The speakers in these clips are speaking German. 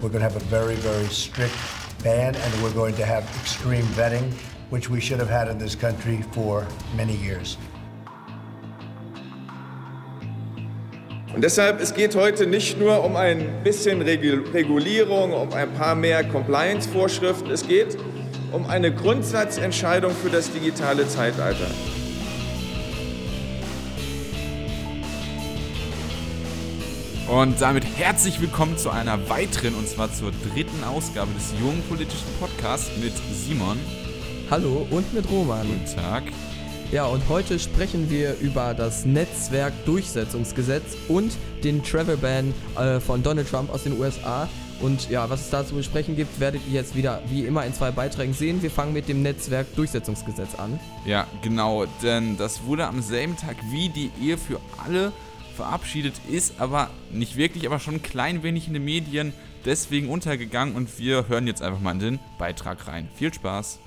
We're going to have a very, very strict ban, and we're going to have extreme vetting, which we should have had in this country for many years. Und deshalb, es geht heute nicht nur um ein bisschen Regulierung, um ein paar mehr Compliance-Vorschriften, es geht um eine Grundsatzentscheidung für das digitale Zeitalter. Und damit herzlich willkommen zu einer weiteren, und zwar zur dritten Ausgabe des jungen politischen Podcasts mit Simon. Hallo und mit Roman. Guten Tag. Ja, und heute sprechen wir über das Netzwerkdurchsetzungsgesetz und den Travel Ban äh, von Donald Trump aus den USA. Und ja, was es da zu besprechen gibt, werdet ihr jetzt wieder wie immer in zwei Beiträgen sehen. Wir fangen mit dem Netzwerkdurchsetzungsgesetz an. Ja, genau, denn das wurde am selben Tag wie die Ehe für alle verabschiedet, ist aber nicht wirklich, aber schon ein klein wenig in den Medien deswegen untergegangen und wir hören jetzt einfach mal in den Beitrag rein. Viel Spaß!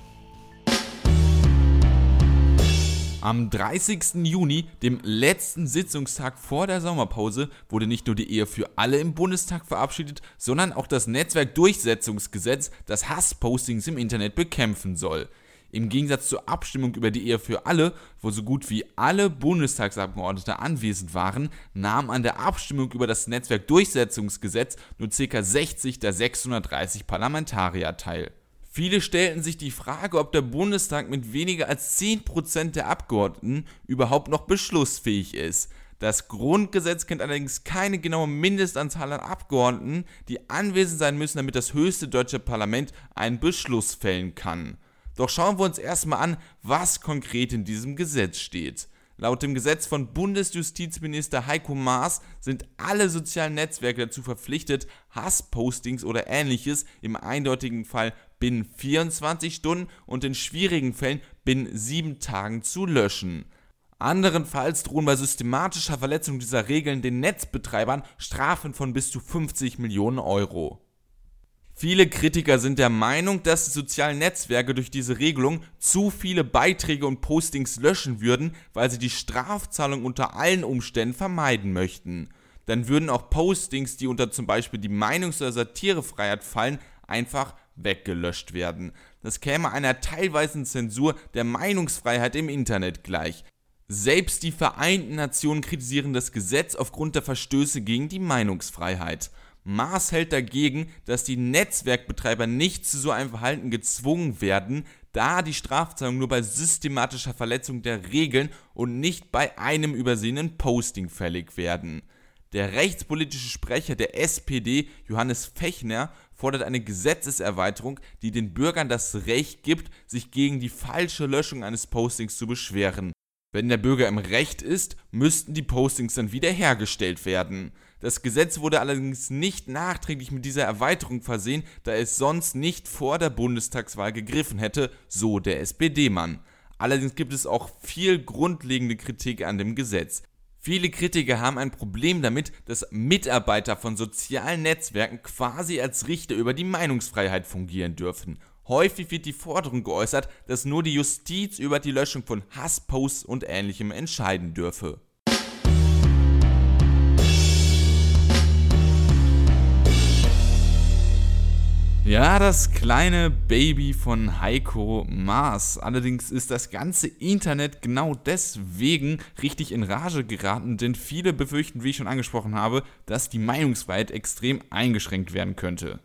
Am 30. Juni, dem letzten Sitzungstag vor der Sommerpause, wurde nicht nur die Ehe für alle im Bundestag verabschiedet, sondern auch das Netzwerkdurchsetzungsgesetz, das Hasspostings im Internet bekämpfen soll. Im Gegensatz zur Abstimmung über die Ehe für alle, wo so gut wie alle Bundestagsabgeordnete anwesend waren, nahmen an der Abstimmung über das Netzwerkdurchsetzungsgesetz nur ca. 60 der 630 Parlamentarier teil. Viele stellten sich die Frage, ob der Bundestag mit weniger als 10% der Abgeordneten überhaupt noch beschlussfähig ist. Das Grundgesetz kennt allerdings keine genaue Mindestanzahl an Abgeordneten, die anwesend sein müssen, damit das höchste deutsche Parlament einen Beschluss fällen kann. Doch schauen wir uns erstmal an, was konkret in diesem Gesetz steht. Laut dem Gesetz von Bundesjustizminister Heiko Maas sind alle sozialen Netzwerke dazu verpflichtet, Hasspostings oder ähnliches im eindeutigen Fall binnen 24 Stunden und in schwierigen Fällen binnen 7 Tagen zu löschen. Anderenfalls drohen bei systematischer Verletzung dieser Regeln den Netzbetreibern Strafen von bis zu 50 Millionen Euro. Viele Kritiker sind der Meinung, dass die sozialen Netzwerke durch diese Regelung zu viele Beiträge und Postings löschen würden, weil sie die Strafzahlung unter allen Umständen vermeiden möchten. Dann würden auch Postings, die unter zum Beispiel die Meinungs- oder Satirefreiheit fallen, einfach weggelöscht werden. Das käme einer teilweisen Zensur der Meinungsfreiheit im Internet gleich. Selbst die Vereinten Nationen kritisieren das Gesetz aufgrund der Verstöße gegen die Meinungsfreiheit. Maas hält dagegen, dass die Netzwerkbetreiber nicht zu so einem Verhalten gezwungen werden, da die Strafzahlung nur bei systematischer Verletzung der Regeln und nicht bei einem übersehenen Posting fällig werden. Der rechtspolitische Sprecher der SPD, Johannes Fechner, fordert eine Gesetzeserweiterung, die den Bürgern das Recht gibt, sich gegen die falsche Löschung eines Postings zu beschweren. Wenn der Bürger im Recht ist, müssten die Postings dann wiederhergestellt werden. Das Gesetz wurde allerdings nicht nachträglich mit dieser Erweiterung versehen, da es sonst nicht vor der Bundestagswahl gegriffen hätte, so der SPD-Mann. Allerdings gibt es auch viel grundlegende Kritik an dem Gesetz. Viele Kritiker haben ein Problem damit, dass Mitarbeiter von sozialen Netzwerken quasi als Richter über die Meinungsfreiheit fungieren dürfen. Häufig wird die Forderung geäußert, dass nur die Justiz über die Löschung von Hassposts und ähnlichem entscheiden dürfe. Ja, das kleine Baby von Heiko Maas. Allerdings ist das ganze Internet genau deswegen richtig in Rage geraten, denn viele befürchten, wie ich schon angesprochen habe, dass die Meinungsfreiheit extrem eingeschränkt werden könnte.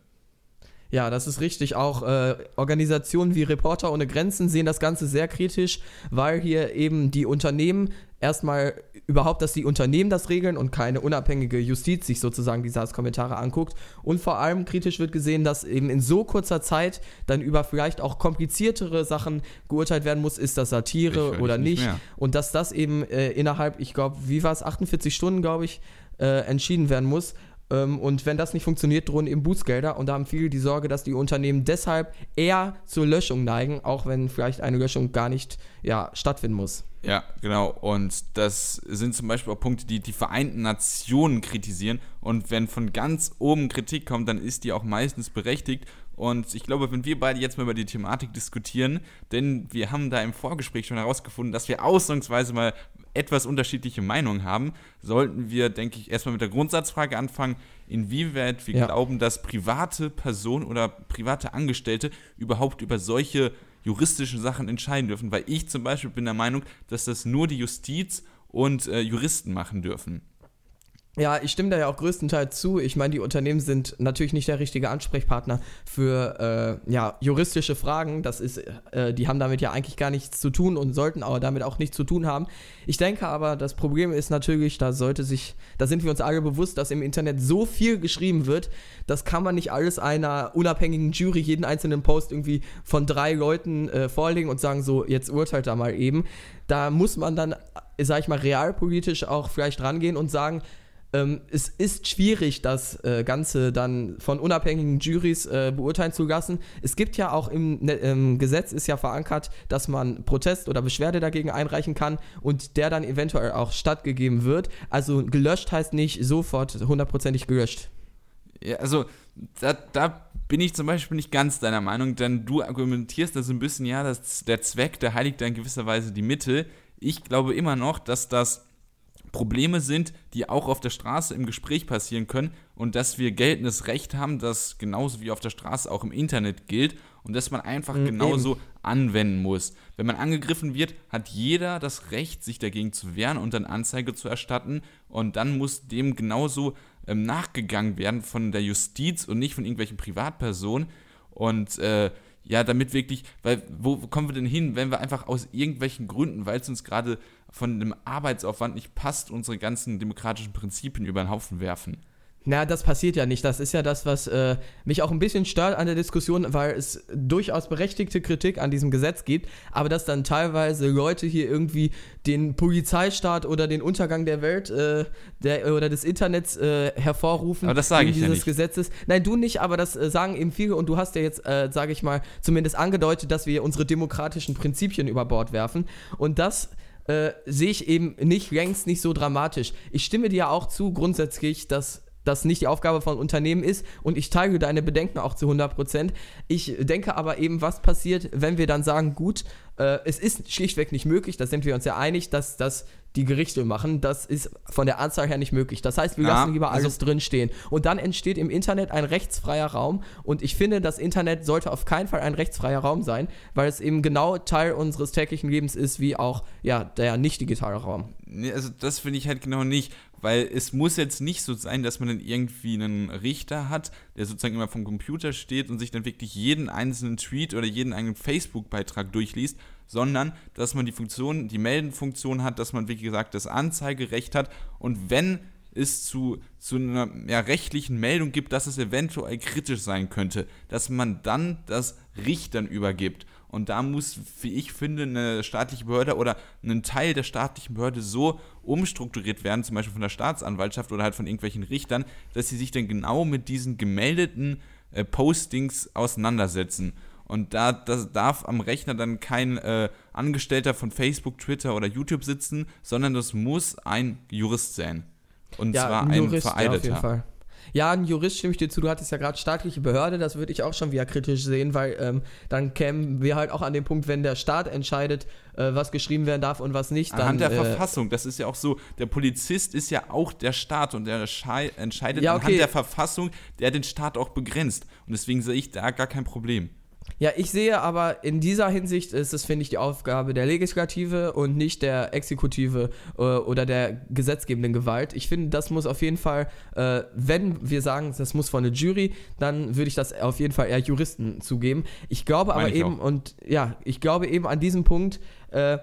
Ja, das ist richtig. Auch äh, Organisationen wie Reporter ohne Grenzen sehen das Ganze sehr kritisch, weil hier eben die Unternehmen erstmal überhaupt, dass die Unternehmen das regeln und keine unabhängige Justiz sich sozusagen die SARS-Kommentare anguckt. Und vor allem kritisch wird gesehen, dass eben in so kurzer Zeit dann über vielleicht auch kompliziertere Sachen geurteilt werden muss, ist das Satire oder nicht. nicht und dass das eben äh, innerhalb, ich glaube, wie war es, 48 Stunden, glaube ich, äh, entschieden werden muss. Ähm, und wenn das nicht funktioniert, drohen eben Bußgelder. Und da haben viele die Sorge, dass die Unternehmen deshalb eher zur Löschung neigen, auch wenn vielleicht eine Löschung gar nicht ja, stattfinden muss. Ja, genau. Und das sind zum Beispiel auch Punkte, die die Vereinten Nationen kritisieren. Und wenn von ganz oben Kritik kommt, dann ist die auch meistens berechtigt. Und ich glaube, wenn wir beide jetzt mal über die Thematik diskutieren, denn wir haben da im Vorgespräch schon herausgefunden, dass wir ausnahmsweise mal etwas unterschiedliche Meinungen haben, sollten wir, denke ich, erstmal mit der Grundsatzfrage anfangen, inwieweit wir Ja. glauben, dass private Personen oder private Angestellte überhaupt über solche juristischen Sachen entscheiden dürfen. Weil ich zum Beispiel bin der Meinung, dass das nur die Justiz und äh, Juristen machen dürfen. Ja, ich stimme da ja auch größtenteils zu. Ich meine, die Unternehmen sind natürlich nicht der richtige Ansprechpartner für äh, ja, juristische Fragen. Das ist, äh, die haben damit ja eigentlich gar nichts zu tun und sollten aber damit auch nichts zu tun haben. Ich denke aber, das Problem ist natürlich, da sollte sich, da sind wir uns alle bewusst, dass im Internet so viel geschrieben wird, das kann man nicht alles einer unabhängigen Jury jeden einzelnen Post irgendwie von drei Leuten äh, vorlegen und sagen, so, jetzt urteilt da mal eben. Da muss man dann, sag ich mal, realpolitisch auch vielleicht rangehen und sagen, ähm, es ist schwierig, das äh, Ganze dann von unabhängigen Juries äh, beurteilen zu lassen. Es gibt ja auch im, ne, im Gesetz ist ja verankert, dass man Protest oder Beschwerde dagegen einreichen kann und der dann eventuell auch stattgegeben wird. Also gelöscht heißt nicht sofort hundertprozentig gelöscht. Ja, also da, da bin ich zum Beispiel nicht ganz deiner Meinung, denn du argumentierst da so ein bisschen, ja, dass der Zweck, der heiligt da in gewisser Weise die Mittel. Ich glaube immer noch, dass das Probleme sind, die auch auf der Straße im Gespräch passieren können und dass wir geltendes Recht haben, das genauso wie auf der Straße auch im Internet gilt und dass man einfach Mhm, genauso anwenden muss. Wenn man angegriffen wird, hat jeder das Recht, sich dagegen zu wehren und dann Anzeige zu erstatten und dann muss dem genauso ähm, nachgegangen werden von der Justiz und nicht von irgendwelchen Privatpersonen und äh, ja, damit wirklich, weil wo, wo kommen wir denn hin, wenn wir einfach aus irgendwelchen Gründen, weil es uns gerade von dem Arbeitsaufwand nicht passt, unsere ganzen demokratischen Prinzipien über den Haufen werfen? Na, das passiert ja nicht. Das ist ja das, was äh, mich auch ein bisschen stört an der Diskussion, weil es durchaus berechtigte Kritik an diesem Gesetz gibt, aber dass dann teilweise Leute hier irgendwie den Polizeistaat oder den Untergang der Welt äh, der, oder des Internets äh, hervorrufen. Aber das sage ich ja dieses nicht. Gesetzes. Nein, du nicht, aber das äh, sagen eben viele und du hast ja jetzt, äh, sage ich mal, zumindest angedeutet, dass wir unsere demokratischen Prinzipien über Bord werfen und das äh, sehe ich eben nicht längst nicht so dramatisch. Ich stimme dir auch zu grundsätzlich, dass das nicht die Aufgabe von Unternehmen ist und ich teile deine Bedenken auch zu 100%. Ich denke aber eben, was passiert, wenn wir dann sagen, gut, äh, es ist schlichtweg nicht möglich, da sind wir uns ja einig, dass das die Gerichte machen, das ist von der Anzahl her nicht möglich. Das heißt, wir Ja, lassen lieber also- alles drinstehen. Und dann entsteht im Internet ein rechtsfreier Raum und ich finde, das Internet sollte auf keinen Fall ein rechtsfreier Raum sein, weil es eben genau Teil unseres täglichen Lebens ist, wie auch ja, der nicht digitale Raum. Nee, also das finde ich halt genau nicht, weil es muss jetzt nicht so sein, dass man dann irgendwie einen Richter hat, der sozusagen immer vom Computer steht und sich dann wirklich jeden einzelnen Tweet oder jeden eigenen Facebook-Beitrag durchliest, sondern dass man die Funktion, die Meldenfunktion hat, dass man, wie gesagt, das Anzeigerecht hat und wenn es zu, zu einer ja, rechtlichen Meldung gibt, dass es eventuell kritisch sein könnte, dass man dann das Richtern übergibt. Und da muss, wie ich finde, eine staatliche Behörde oder ein Teil der staatlichen Behörde so umstrukturiert werden, zum Beispiel von der Staatsanwaltschaft oder halt von irgendwelchen Richtern, dass sie sich dann genau mit diesen gemeldeten äh, Postings auseinandersetzen. Und da das darf am Rechner dann kein äh, Angestellter von Facebook, Twitter oder YouTube sitzen, sondern das muss ein Jurist sein. Und zwar ein Jurist, ja, auf Vereideter. jeden Fall. Ja, ein Jurist stimme ich dir zu. Du hattest ja gerade staatliche Behörde, das würde ich auch schon wieder kritisch sehen, weil ähm, dann kämen wir halt auch an den Punkt, wenn der Staat entscheidet, äh, was geschrieben werden darf und was nicht. Dann, Anhand der äh, Verfassung, das ist ja auch so, der Polizist ist ja auch der Staat und der schei- entscheidet Ja, okay. anhand der Verfassung, der den Staat auch begrenzt. Und deswegen sehe ich da gar kein Problem. Ja, ich sehe aber in dieser Hinsicht ist es, finde ich, die Aufgabe der Legislative und nicht der Exekutive äh, oder der gesetzgebenden Gewalt. Ich finde, das muss auf jeden Fall, äh, wenn wir sagen, das muss von der Jury, dann würde ich das auf jeden Fall eher Juristen zugeben. Ich glaube aber Meine ich eben, auch. und ja, ich glaube eben an diesem Punkt, äh,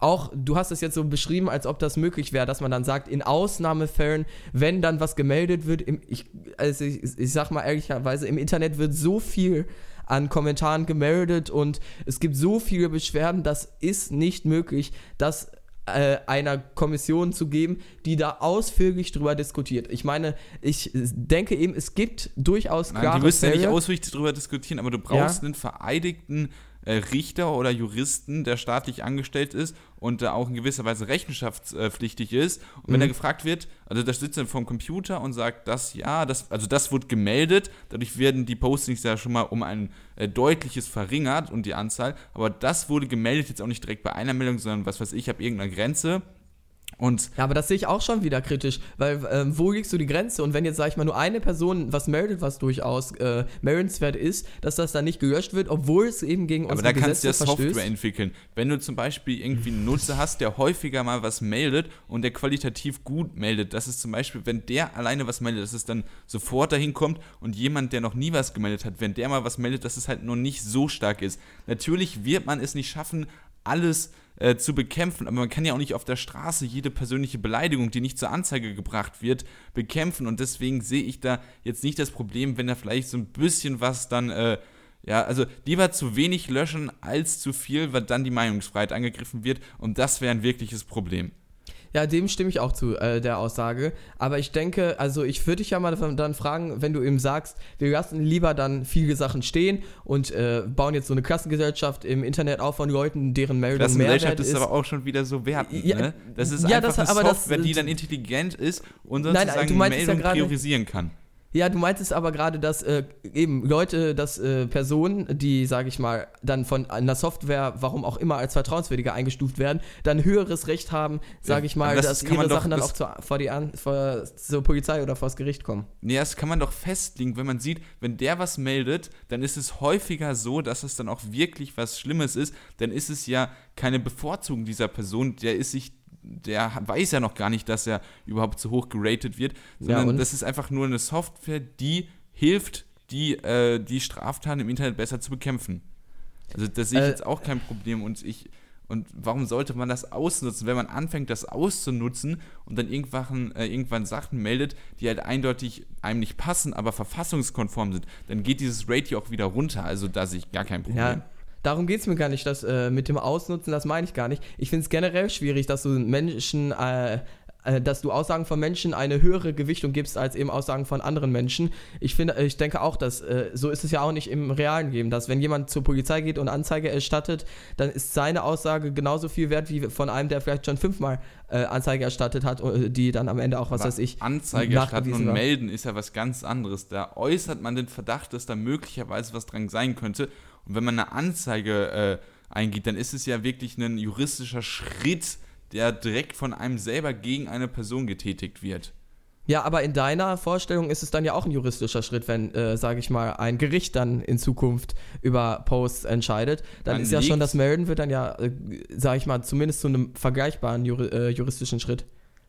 auch, du hast es jetzt so beschrieben, als ob das möglich wäre, dass man dann sagt, in Ausnahmefällen, wenn dann was gemeldet wird, im, ich, also ich, ich sag mal ehrlicherweise, im Internet wird so viel an Kommentaren gemeldet und es gibt so viele Beschwerden, das ist nicht möglich, das äh, einer Kommission zu geben, die da ausführlich drüber diskutiert. Ich meine, ich denke eben, es gibt durchaus Nein, klare die müssen ja nicht ausführlich darüber diskutieren, aber du brauchst einen vereidigten Richter oder Juristen, der staatlich angestellt ist und da auch in gewisser Weise rechenschaftspflichtig ist. Und wenn Mhm. er gefragt wird, also da sitzt er vom Computer und sagt, das ja, das, also das wird gemeldet, dadurch werden die Postings ja schon mal um ein äh, deutliches verringert und die Anzahl, aber das wurde gemeldet, jetzt auch nicht direkt bei einer Meldung, sondern was weiß ich, ich habe irgendeine Grenze Und Ja, aber das sehe ich auch schon wieder kritisch, weil ähm, wo liegst du die Grenze? Und wenn jetzt, sag ich mal, nur eine Person was meldet, was durchaus äh, meldenswert ist, dass das dann nicht gelöscht wird, obwohl es eben gegen aber unsere da kannst du ja Software verstößt. entwickeln. Wenn du zum Beispiel irgendwie einen Nutzer hast, der häufiger mal was meldet und der qualitativ gut meldet, das ist zum Beispiel, wenn der alleine was meldet, dass es dann sofort dahin kommt und jemand, der noch nie was gemeldet hat, wenn der mal was meldet, dass es halt noch nicht so stark ist. Natürlich wird man es nicht schaffen, alles äh, zu bekämpfen, aber man kann ja auch nicht auf der Straße jede persönliche Beleidigung, die nicht zur Anzeige gebracht wird, bekämpfen. Und deswegen sehe ich da jetzt nicht das Problem, wenn da vielleicht so ein bisschen was dann äh, ja, also lieber zu wenig löschen als zu viel, weil dann die Meinungsfreiheit angegriffen wird. Und das wäre ein wirkliches Problem. Ja, dem stimme ich auch zu, äh, der Aussage. Aber ich denke, also ich würde dich ja mal dann fragen, wenn du eben sagst, wir lassen lieber dann viele Sachen stehen und äh, bauen jetzt so eine Klassengesellschaft im Internet auf von Leuten, deren Meldung Das Mehrwert Gesellschaft ist aber auch schon wieder so wertend, Ja, ne? Das ist ja, einfach das- eine aber das- Software, die dann intelligent ist und Nein, sozusagen du meintest ja Meldungen gerade- priorisieren kann. Ja, du meintest aber gerade, dass äh, eben Leute, dass äh, Personen, die, sage ich mal, dann von einer Software, warum auch immer, als vertrauenswürdiger eingestuft werden, dann höheres Recht haben, sage Ja, ich mal, aber das dass ihre doch- Sachen dann auch zur, vor die An vor, zur Polizei oder vors Gericht kommen. Nee, das kann man doch festlegen, wenn man sieht, wenn der was meldet, dann ist es häufiger so, dass es dann auch wirklich was Schlimmes ist. Dann ist es ja keine Bevorzugung dieser Person, der ist sich, der weiß ja noch gar nicht, dass er überhaupt zu hoch geratet wird, sondern und? das ist einfach nur eine Software, die hilft, die, äh, die Straftaten im Internet besser zu bekämpfen. Also das sehe ich Äh, jetzt auch kein Problem und ich und warum sollte man das ausnutzen, wenn man anfängt, das auszunutzen und dann irgendwann, äh, irgendwann Sachen meldet, die halt eindeutig einem nicht passen, aber verfassungskonform sind, dann geht dieses Rate ja auch wieder runter. Also da sehe ich gar kein Problem. Ja, darum geht es mir gar nicht, das äh, mit dem Ausnutzen, das meine ich gar nicht. Ich finde es generell schwierig, dass du Menschen, äh, äh, dass du Aussagen von Menschen eine höhere Gewichtung gibst als eben Aussagen von anderen Menschen. Ich finde, ich denke auch, dass äh, so ist es ja auch nicht im realen Leben, dass wenn jemand zur Polizei geht und Anzeige erstattet, dann ist seine Aussage genauso viel wert wie von einem, der vielleicht schon fünfmal äh, Anzeige erstattet hat, äh, die dann am Ende auch, was Aber weiß ich, Anzeige erstatten und war. melden ist ja was ganz anderes. Da äußert man den Verdacht, dass da möglicherweise was dran sein könnte. Und wenn man eine Anzeige äh, eingeht, dann ist es ja wirklich ein juristischer Schritt, der direkt von einem selber gegen eine Person getätigt wird. Ja, aber in deiner Vorstellung ist es dann ja auch ein juristischer Schritt, wenn, äh, sage ich mal, ein Gericht dann in Zukunft über Posts entscheidet. Dann Man ist ja schon das Melden wird dann ja, äh, sage ich mal, zumindest zu einem vergleichbaren juri äh, juristischen Schritt.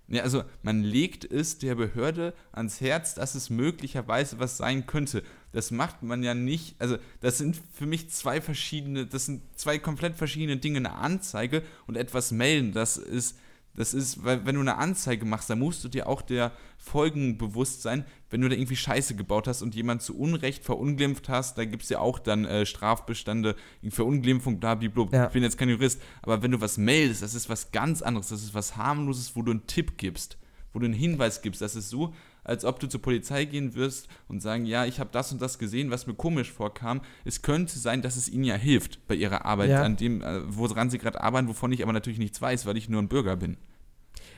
Ja, also man legt es der Behörde ans Herz, dass es möglicherweise was sein könnte. Das macht man ja nicht. Also das sind für mich zwei verschiedene, das sind zwei komplett verschiedene Dinge. Eine Anzeige und etwas melden. Das ist, das ist, weil wenn du eine Anzeige machst, dann musst du dir auch der Folgen bewusst sein, wenn du da irgendwie Scheiße gebaut hast und jemand zu Unrecht verunglimpft hast, da gibt es ja auch dann äh, Strafbestände, Verunglimpfung, blablabla. Ja. Ich bin jetzt kein Jurist, aber wenn du was meldest, das ist was ganz anderes, das ist was harmloses, wo du einen Tipp gibst, wo du einen Hinweis gibst. Das ist so, als ob du zur Polizei gehen wirst und sagen, ja, ich habe das und das gesehen, was mir komisch vorkam. Es könnte sein, dass es ihnen ja hilft bei ihrer Arbeit, Ja. an dem, äh, woran sie gerade arbeiten, wovon ich aber natürlich nichts weiß, weil ich nur ein Bürger bin.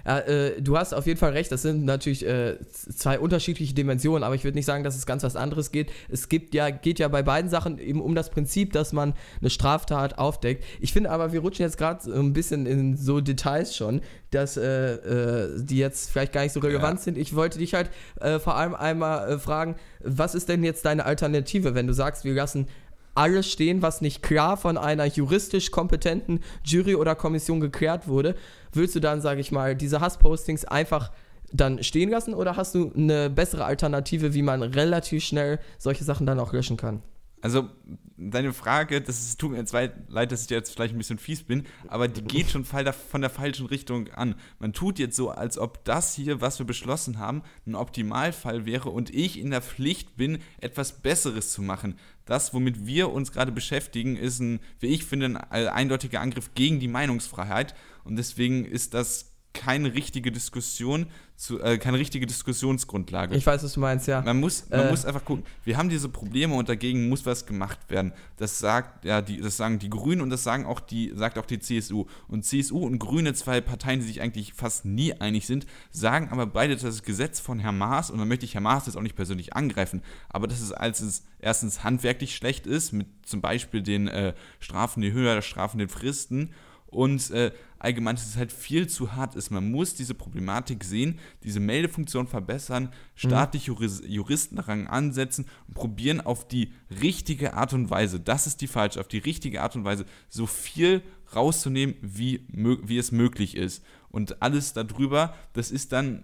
Ja, äh, du hast auf jeden Fall recht, das sind natürlich äh, zwei unterschiedliche Dimensionen, aber ich würde nicht sagen, dass es ganz was anderes geht. Es gibt ja, geht ja bei beiden Sachen eben um das Prinzip, dass man eine Straftat aufdeckt. Ich finde aber, wir rutschen jetzt gerade so ein bisschen in so Details schon, dass äh, äh, die jetzt vielleicht gar nicht so relevant Ja. sind. Ich wollte dich halt äh, vor allem einmal äh, fragen, was ist denn jetzt deine Alternative, wenn du sagst, wir lassen alles stehen, was nicht klar von einer juristisch kompetenten Jury oder Kommission geklärt wurde, willst du dann, sage ich mal, diese Hasspostings einfach dann stehen lassen oder hast du eine bessere Alternative, wie man relativ schnell solche Sachen dann auch löschen kann? Also, deine Frage, das ist, tut mir jetzt leid, dass ich jetzt vielleicht ein bisschen fies bin, aber die geht schon von der falschen Richtung an. Man tut jetzt so, als ob das hier, was wir beschlossen haben, ein Optimalfall wäre und ich in der Pflicht bin, etwas Besseres zu machen. Das, womit wir uns gerade beschäftigen, ist ein, wie ich finde, ein äh, eindeutiger Angriff gegen die Meinungsfreiheit. Und deswegen ist das keine richtige Diskussion, zu, äh, keine richtige Diskussionsgrundlage. Ich weiß, was du meinst, ja. Man muss, man Äh. muss einfach gucken, wir haben diese Probleme und dagegen muss was gemacht werden. Das sagt, ja, die, das sagen die Grünen und das sagen auch die, sagt auch die CSU. Und CSU und Grüne, zwei Parteien, die sich eigentlich fast nie einig sind, sagen aber beide, dass das Gesetz von Herrn Maas, und da möchte ich Herrn Maas jetzt auch nicht persönlich angreifen, aber dass es als es erstens handwerklich schlecht ist, mit zum Beispiel den äh, Strafen, die Höhe der Strafen, den Fristen, und äh, allgemein, dass es halt viel zu hart ist. Man muss diese Problematik sehen, diese Meldefunktion verbessern, staatliche Juris Juristenrang ansetzen und probieren auf die richtige Art und Weise, das ist die falsche, auf die richtige Art und Weise so viel rauszunehmen, wie, wie es möglich ist. Und alles darüber, das ist dann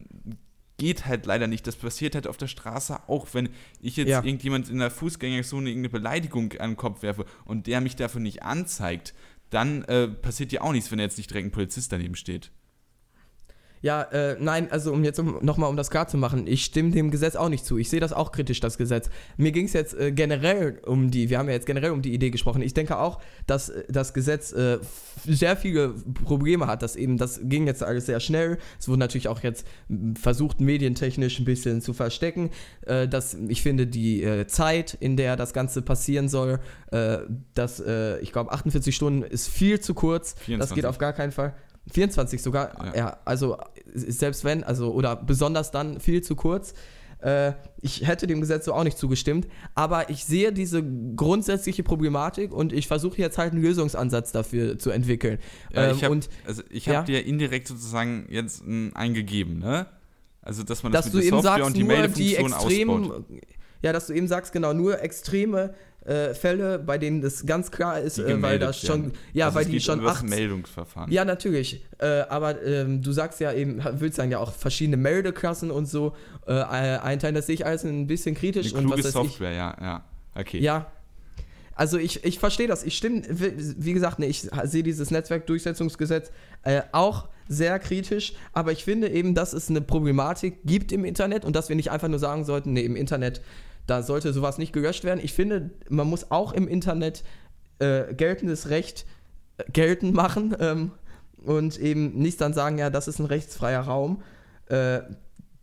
geht halt leider nicht. Das passiert halt auf der Straße auch, wenn ich jetzt Ja. irgendjemand in der Fußgängerzone irgendeine Beleidigung an den Kopf werfe und der mich dafür nicht anzeigt, dann äh, passiert ja auch nichts, wenn jetzt nicht direkt ein Polizist daneben steht. Ja, äh, nein, also um jetzt um, nochmal um das klar zu machen, ich stimme dem Gesetz auch nicht zu. Ich sehe das auch kritisch, das Gesetz. Mir ging es jetzt äh, generell um die, wir haben ja jetzt generell um die Idee gesprochen. Ich denke auch, dass äh, das Gesetz äh, sehr viele Probleme hat. Dass eben, das ging jetzt alles sehr schnell. Es wurde natürlich auch jetzt m, versucht, medientechnisch ein bisschen zu verstecken. Äh, dass, ich finde, die äh, Zeit, in der das Ganze passieren soll, äh, dass, äh, ich glaube, 48 Stunden ist viel zu kurz. Das 24. geht auf gar keinen Fall. 24 sogar, Ja. ja. also selbst wenn, also oder besonders dann viel zu kurz. Äh, ich hätte dem Gesetz so auch nicht zugestimmt, aber ich sehe diese grundsätzliche Problematik und ich versuche jetzt halt einen Lösungsansatz dafür zu entwickeln. Ja, Ähm, ich hab, und also ich ja. habe dir indirekt sozusagen jetzt ein, eingegeben, ne? Also dass man das dass mit der Software sagst, und die extremen, ausbaut. ja, dass du eben sagst, genau, nur extreme äh, Fälle, bei denen das ganz klar ist, äh, weil das schon, ja, also weil die schon 18, Meldungsverfahren. Ja, natürlich. Äh, aber ähm, du sagst ja eben, willst dann ja auch verschiedene Meldeklassen und so äh, einteilen. Das sehe ich alles ein bisschen kritisch. Eine und kluge was weiß ich. Software, ja, ja. Okay. Ja. Also ich, ich verstehe das. Ich stimme, wie gesagt, nee, ich sehe dieses Netzwerkdurchsetzungsgesetz äh, auch sehr kritisch, aber ich finde eben, dass es eine Problematik gibt im Internet und dass wir nicht einfach nur sagen sollten, nee, im Internet, da sollte sowas nicht gelöscht werden. Ich finde, man muss auch im Internet äh, geltendes Recht äh, geltend machen ähm, und eben nicht dann sagen, ja, das ist ein rechtsfreier Raum. Äh,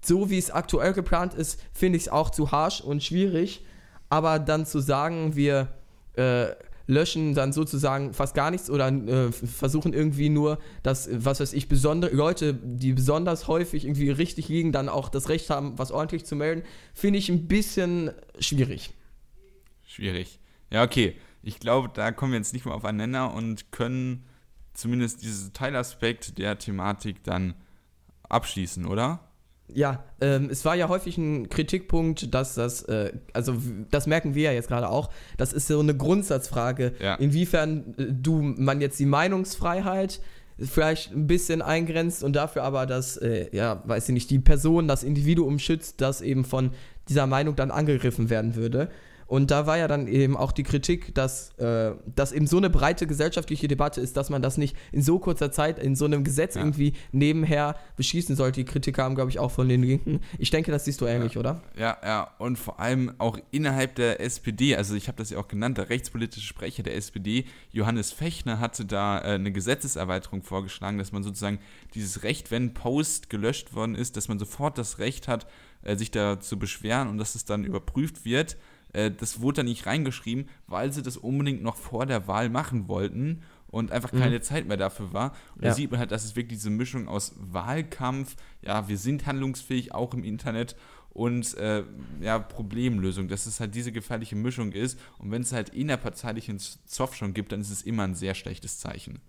so wie es aktuell geplant ist, finde ich es auch zu harsch und schwierig. Aber dann zu sagen, wir äh, löschen dann sozusagen fast gar nichts oder äh, versuchen irgendwie nur, dass, was weiß ich, besondere Leute, die besonders häufig irgendwie richtig liegen, dann auch das Recht haben, was ordentlich zu melden, finde ich ein bisschen schwierig. Schwierig. Ja, okay. Ich glaube, da kommen wir jetzt nicht mehr aufeinander und können zumindest diesen Teilaspekt der Thematik dann abschließen, oder? Ja, ähm, es war ja häufig ein Kritikpunkt, dass das, äh, also das merken wir ja jetzt gerade auch, das ist so eine Grundsatzfrage, Ja. inwiefern äh, du man jetzt die Meinungsfreiheit vielleicht ein bisschen eingrenzt und dafür aber das, äh, ja, weiß ich nicht, die Person, das Individuum schützt, das eben von dieser Meinung dann angegriffen werden würde. Und da war ja dann eben auch die Kritik, dass äh, das eben so eine breite gesellschaftliche Debatte ist, dass man das nicht in so kurzer Zeit in so einem Gesetz Ja. irgendwie nebenher beschießen sollte. Die Kritik kam, glaube ich, auch von den Linken. Ich denke, das siehst du ähnlich, oder? Ja, ja, und vor allem auch innerhalb der SPD, also ich habe das ja auch genannt, der rechtspolitische Sprecher der SPD, Johannes Fechner, hatte da äh, eine Gesetzeserweiterung vorgeschlagen, dass man sozusagen dieses Recht, wenn Post gelöscht worden ist, dass man sofort das Recht hat, äh, sich da zu beschweren und dass es dann überprüft wird. Äh, das wurde da nicht reingeschrieben, weil sie das unbedingt noch vor der Wahl machen wollten und einfach keine Zeit mehr dafür war. Und Ja. da sieht man halt, dass es wirklich diese Mischung aus Wahlkampf, ja, wir sind handlungsfähig, auch im Internet, und äh, ja, Problemlösung, dass es halt diese gefährliche Mischung ist. Und wenn es halt innerparteilichen Zoff schon gibt, dann ist es immer ein sehr schlechtes Zeichen.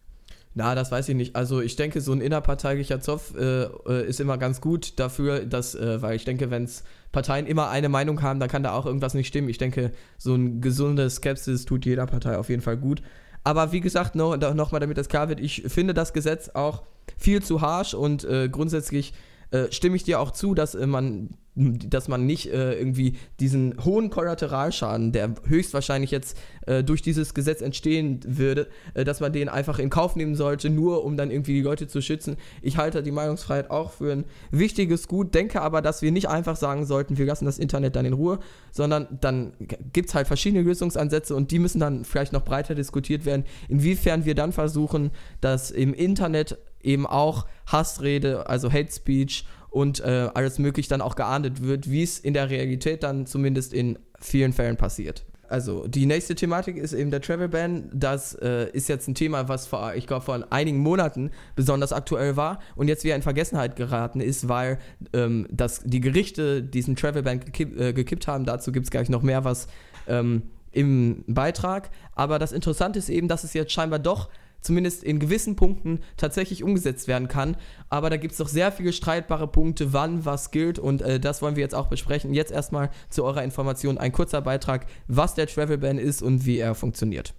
Na, das weiß ich nicht. Also ich denke, so ein innerparteilicher Zoff äh, äh, ist immer ganz gut dafür, dass, äh, weil ich denke, wenn es Parteien immer eine Meinung haben, dann kann da auch irgendwas nicht stimmen. Ich denke, so ein gesunde Skepsis tut jeder Partei auf jeden Fall gut. Aber wie gesagt, no, nochmal damit das klar wird, ich finde das Gesetz auch viel zu harsch und äh, grundsätzlich äh, stimme ich dir auch zu, dass äh, man dass man nicht äh, irgendwie diesen hohen Kollateralschaden, der höchstwahrscheinlich jetzt äh, durch dieses Gesetz entstehen würde, äh, dass man den einfach in Kauf nehmen sollte, nur um dann irgendwie die Leute zu schützen. Ich halte die Meinungsfreiheit auch für ein wichtiges Gut, denke aber, dass wir nicht einfach sagen sollten, wir lassen das Internet dann in Ruhe, sondern dann gibt es halt verschiedene Lösungsansätze und die müssen dann vielleicht noch breiter diskutiert werden, inwiefern wir dann versuchen, dass im Internet eben auch Hassrede, also Hate Speech und äh, alles möglich dann auch geahndet wird, wie es in der Realität dann zumindest in vielen Fällen passiert. Also die nächste Thematik ist eben der Travel Ban. Das äh, ist jetzt ein Thema, was vor, ich glaube, vor einigen Monaten besonders aktuell war und jetzt wieder in Vergessenheit geraten ist, weil ähm, das, die Gerichte diesen Travel Ban gekipp, äh, gekippt haben. Dazu gibt es gleich noch mehr was ähm, im Beitrag. Aber das Interessante ist eben, dass es jetzt scheinbar doch zumindest in gewissen Punkten tatsächlich umgesetzt werden kann. Aber da gibt es noch sehr viele streitbare Punkte, wann was gilt und äh, das wollen wir jetzt auch besprechen. Jetzt erstmal zu eurer Information ein kurzer Beitrag, was der Travel Ban ist und wie er funktioniert.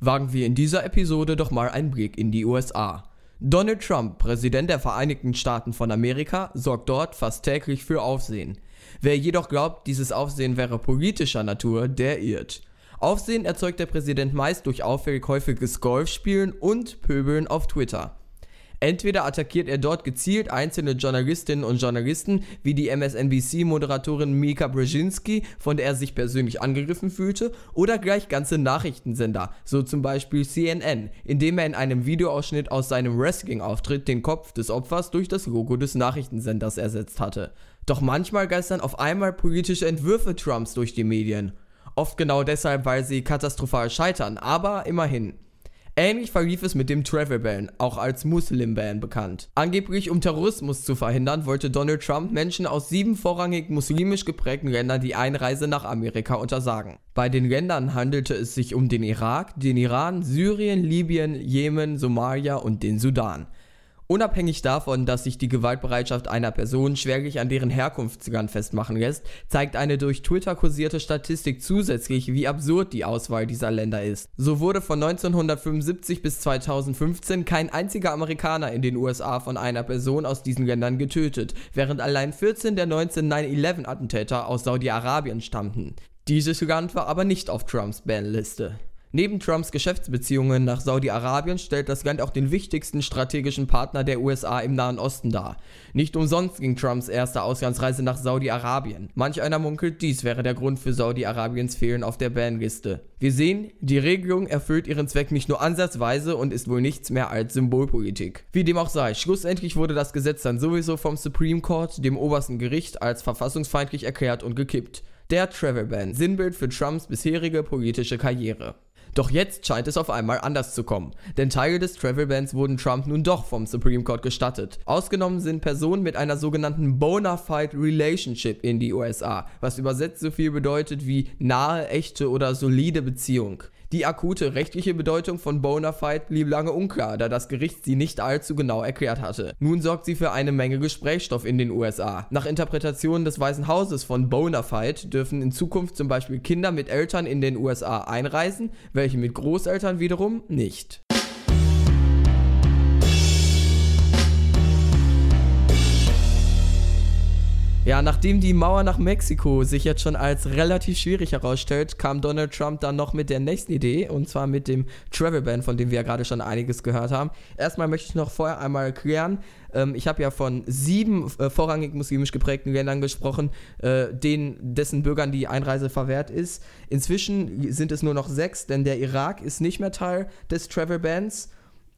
Wagen wir in dieser Episode doch mal einen Blick in die USA. Donald Trump, Präsident der Vereinigten Staaten von Amerika, sorgt dort fast täglich für Aufsehen. Wer jedoch glaubt, dieses Aufsehen wäre politischer Natur, der irrt. Aufsehen erzeugt der Präsident meist durch auffällig häufiges Golfspielen und Pöbeln auf Twitter. Entweder attackiert er dort gezielt einzelne Journalistinnen und Journalisten, wie die MSNBC-Moderatorin Mika Brzezinski, von der er sich persönlich angegriffen fühlte, oder gleich ganze Nachrichtensender, so zum Beispiel CNN, indem er in einem Videoausschnitt aus seinem Wrestling-Auftritt den Kopf des Opfers durch das Logo des Nachrichtensenders ersetzt hatte. Doch manchmal geistern auf einmal politische Entwürfe Trumps durch die Medien. Oft genau deshalb, weil sie katastrophal scheitern, aber immerhin. Ähnlich verlief es mit dem Travel Ban, auch als Muslim Ban bekannt. Angeblich um Terrorismus zu verhindern, wollte Donald Trump Menschen aus sieben vorrangig muslimisch geprägten Ländern die Einreise nach Amerika untersagen. Bei den Ländern handelte es sich um den Irak, den Iran, Syrien, Libyen, Jemen, Somalia und den Sudan. Unabhängig davon, dass sich die Gewaltbereitschaft einer Person schwerlich an deren Herkunftsland festmachen lässt, zeigt eine durch Twitter kursierte Statistik zusätzlich, wie absurd die Auswahl dieser Länder ist. So wurde von 1975 bis 2015 kein einziger Amerikaner in den USA von einer Person aus diesen Ländern getötet, während allein 14 der 19 9-11-Attentäter aus Saudi-Arabien stammten. Dieses Land war aber nicht auf Trumps Banliste. Neben Trumps Geschäftsbeziehungen nach Saudi-Arabien stellt das Land auch den wichtigsten strategischen Partner der USA im Nahen Osten dar. Nicht umsonst ging Trumps erste Auslandsreise nach Saudi-Arabien. Manch einer munkelt, dies wäre der Grund für Saudi-Arabiens Fehlen auf der Banliste. Wir sehen, die Regelung erfüllt ihren Zweck nicht nur ansatzweise und ist wohl nichts mehr als Symbolpolitik. Wie dem auch sei, schlussendlich wurde das Gesetz dann sowieso vom Supreme Court, dem obersten Gericht, als verfassungsfeindlich erklärt und gekippt. Der Travel Ban, Sinnbild für Trumps bisherige politische Karriere. Doch jetzt scheint es auf einmal anders zu kommen, denn Teile des Travel Bans wurden Trump nun doch vom Supreme Court gestattet. Ausgenommen sind Personen mit einer sogenannten bona fide relationship in die USA, was übersetzt so viel bedeutet wie nahe, echte oder solide Beziehung. Die akute rechtliche Bedeutung von bona fide blieb lange unklar, da das Gericht sie nicht allzu genau erklärt hatte. Nun sorgt sie für eine Menge Gesprächsstoff in den USA. Nach Interpretationen des Weißen Hauses von bona fide dürfen in Zukunft zum Beispiel Kinder mit Eltern in den USA einreisen, welche mit Großeltern wiederum nicht. Ja, nachdem die Mauer nach Mexiko sich jetzt schon als relativ schwierig herausstellt, kam Donald Trump dann noch mit der nächsten Idee und zwar mit dem Travel Ban, von dem wir ja gerade schon einiges gehört haben. Erstmal möchte ich noch vorher einmal klären, ähm, ich habe ja von sieben äh, vorrangig muslimisch geprägten Ländern gesprochen, äh, denen, dessen Bürgern die Einreise verwehrt ist. Inzwischen sind es nur noch sechs, denn der Irak ist nicht mehr Teil des Travel Bans.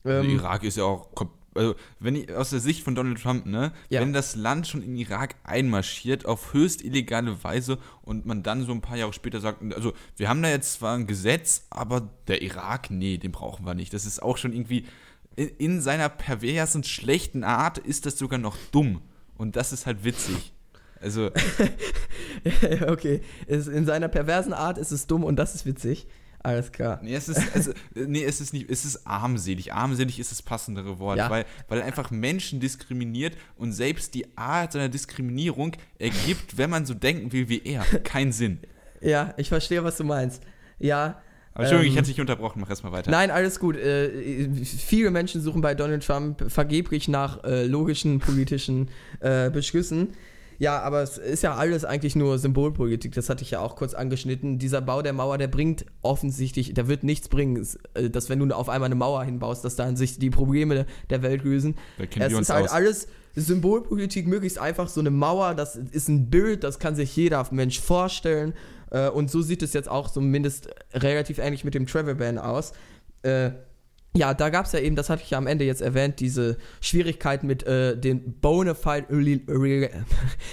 Ähm, der Irak ist ja auch komplett also wenn ich aus der Sicht von Donald Trump, ne, ja. wenn das Land schon in Irak einmarschiert auf höchst illegale Weise und man dann so ein paar Jahre später sagt, also wir haben da jetzt zwar ein Gesetz, aber der Irak, nee, den brauchen wir nicht. Das ist auch schon irgendwie in, in seiner perversen, schlechten Art ist das sogar noch dumm. Und das ist halt witzig. Also. okay. In seiner perversen Art ist es dumm und das ist witzig. Alles klar. Nee, es ist, also, nee, es ist nicht, es ist armselig. Armselig ist das passendere Wort, ja. weil, weil er einfach Menschen diskriminiert und selbst die Art seiner Diskriminierung ergibt, wenn man so denken will wie er, keinen Sinn. Ja, ich verstehe, was du meinst. Ja. Aber Entschuldigung, ähm, ich hätte dich unterbrochen, mach erstmal weiter. Nein, alles gut. Äh, viele Menschen suchen bei Donald Trump vergeblich nach äh, logischen politischen äh, Beschlüssen. Ja, aber es ist ja alles eigentlich nur Symbolpolitik, das hatte ich ja auch kurz angeschnitten. Dieser Bau der Mauer, der bringt offensichtlich, der wird nichts bringen, äh, dass wenn du auf einmal eine Mauer hinbaust, dass dann sich die Probleme der Welt lösen. Es ist halt aus. alles Symbolpolitik, möglichst einfach so eine Mauer, das ist ein Bild, das kann sich jeder Mensch vorstellen. Äh, und so sieht es jetzt auch zumindest relativ ähnlich mit dem Travel Ban aus. Äh, ja, da gab es ja eben, das hatte ich ja am Ende jetzt erwähnt, diese Schwierigkeit mit äh, den Bonafide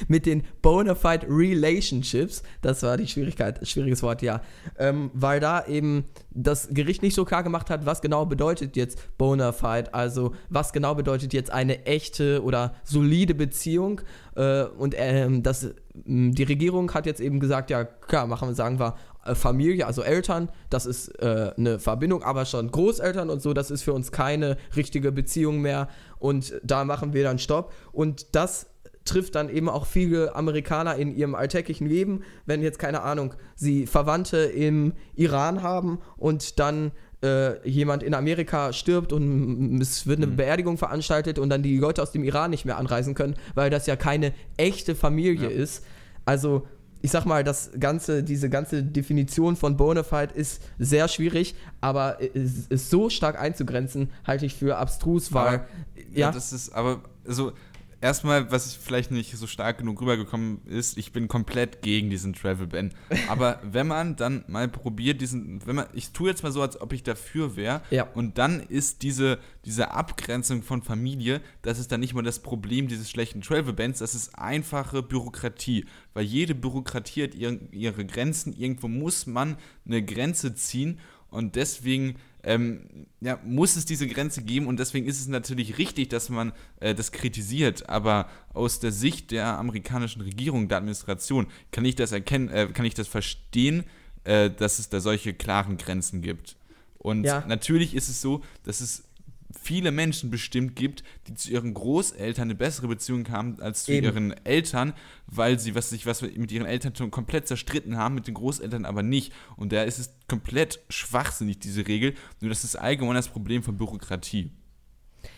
mit den Bonafide Relationships. Das war die Schwierigkeit, schwieriges Wort, ja. Ähm, weil da eben das Gericht nicht so klar gemacht hat, was genau bedeutet jetzt Bonafide, also was genau bedeutet jetzt eine echte oder solide Beziehung. Äh, und ähm, das die Regierung hat jetzt eben gesagt, ja klar, machen wir, sagen wir Familie, also Eltern, das ist äh, eine Verbindung, aber schon Großeltern und so, das ist für uns keine richtige Beziehung mehr und da machen wir dann Stopp und das trifft dann eben auch viele Amerikaner in ihrem alltäglichen Leben, wenn jetzt keine Ahnung, sie Verwandte im Iran haben und dann äh, jemand in Amerika stirbt und es wird eine mhm. Beerdigung veranstaltet und dann die Leute aus dem Iran nicht mehr anreisen können, weil das ja keine echte Familie ja. ist. Also ich sag mal, das ganze, diese ganze Definition von Bonafide ist sehr schwierig, aber es ist so stark einzugrenzen, halte ich für abstrus, weil aber, ja, ja, das ist aber so erstmal, was vielleicht nicht so stark genug rübergekommen ist, ich bin komplett gegen diesen Travel Ban. Aber wenn man dann mal probiert, diesen, wenn man, ich tue jetzt mal so, als ob ich dafür wäre, ja. und dann ist diese, diese Abgrenzung von Familie, das ist dann nicht mal das Problem dieses schlechten Travel Bans, das ist einfache Bürokratie. Weil jede Bürokratie hat ihre, ihre Grenzen, irgendwo muss man eine Grenze ziehen und deswegen ähm, ja, muss es diese Grenze geben und deswegen ist es natürlich richtig, dass man äh, das kritisiert. Aber aus der Sicht der amerikanischen Regierung, der Administration, kann ich das erkennen, äh, kann ich das verstehen, äh, dass es da solche klaren Grenzen gibt. Und ja. natürlich ist es so, dass es viele Menschen bestimmt gibt, die zu ihren Großeltern eine bessere Beziehung haben als zu Eben. ihren Eltern, weil sie was sich was mit ihren Eltern schon komplett zerstritten haben, mit den Großeltern aber nicht. Und da ist es komplett schwachsinnig, diese Regel. Nur das ist allgemein das Problem von Bürokratie.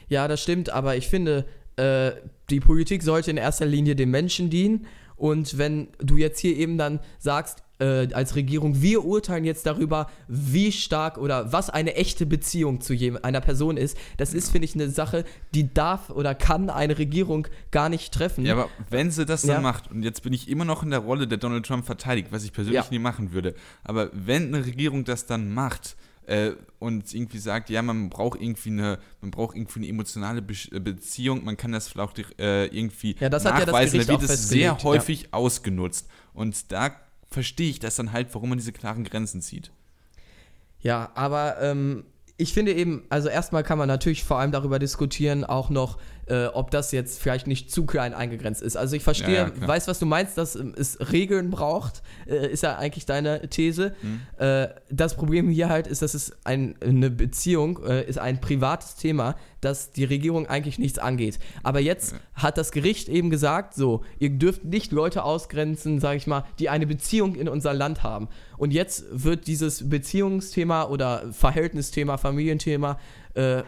Ja, das stimmt, aber ich finde, äh, die Politik sollte in erster Linie dem Menschen dienen. Und wenn du jetzt hier eben dann sagst, äh, als Regierung, wir urteilen jetzt darüber, wie stark oder was eine echte Beziehung zu einer Person ist. Das ist, finde ich, eine Sache, die darf oder kann eine Regierung gar nicht treffen. Ja, aber wenn sie das dann ja. macht, und jetzt bin ich immer noch in der Rolle, der Donald Trump verteidigt, was ich persönlich ja. nie machen würde, aber wenn eine Regierung das dann macht, äh, und irgendwie sagt, ja, man braucht irgendwie eine, man braucht irgendwie eine emotionale Be äh, Beziehung, man kann das vielleicht äh, irgendwie ja, das nachweisen, ja da wird es sehr häufig ja. ausgenutzt. Und da verstehe ich das dann halt, warum man diese klaren Grenzen zieht. Ja, aber ähm, ich finde eben, also erstmal kann man natürlich vor allem darüber diskutieren, auch noch, äh, ob das jetzt vielleicht nicht zu klein eingegrenzt ist. Also ich verstehe, ja, ja, weiß, was du meinst, dass ähm, es Regeln braucht, äh, ist ja eigentlich deine These. Mhm. Äh, das Problem hier halt ist, dass es ein, eine Beziehung äh, ist ein privates Thema, das die Regierung eigentlich nichts angeht. Aber jetzt ja. hat das Gericht eben gesagt, so, ihr dürft nicht Leute ausgrenzen, sage ich mal, die eine Beziehung in unser Land haben. Und jetzt wird dieses Beziehungsthema oder Verhältnisthema, Familienthema äh,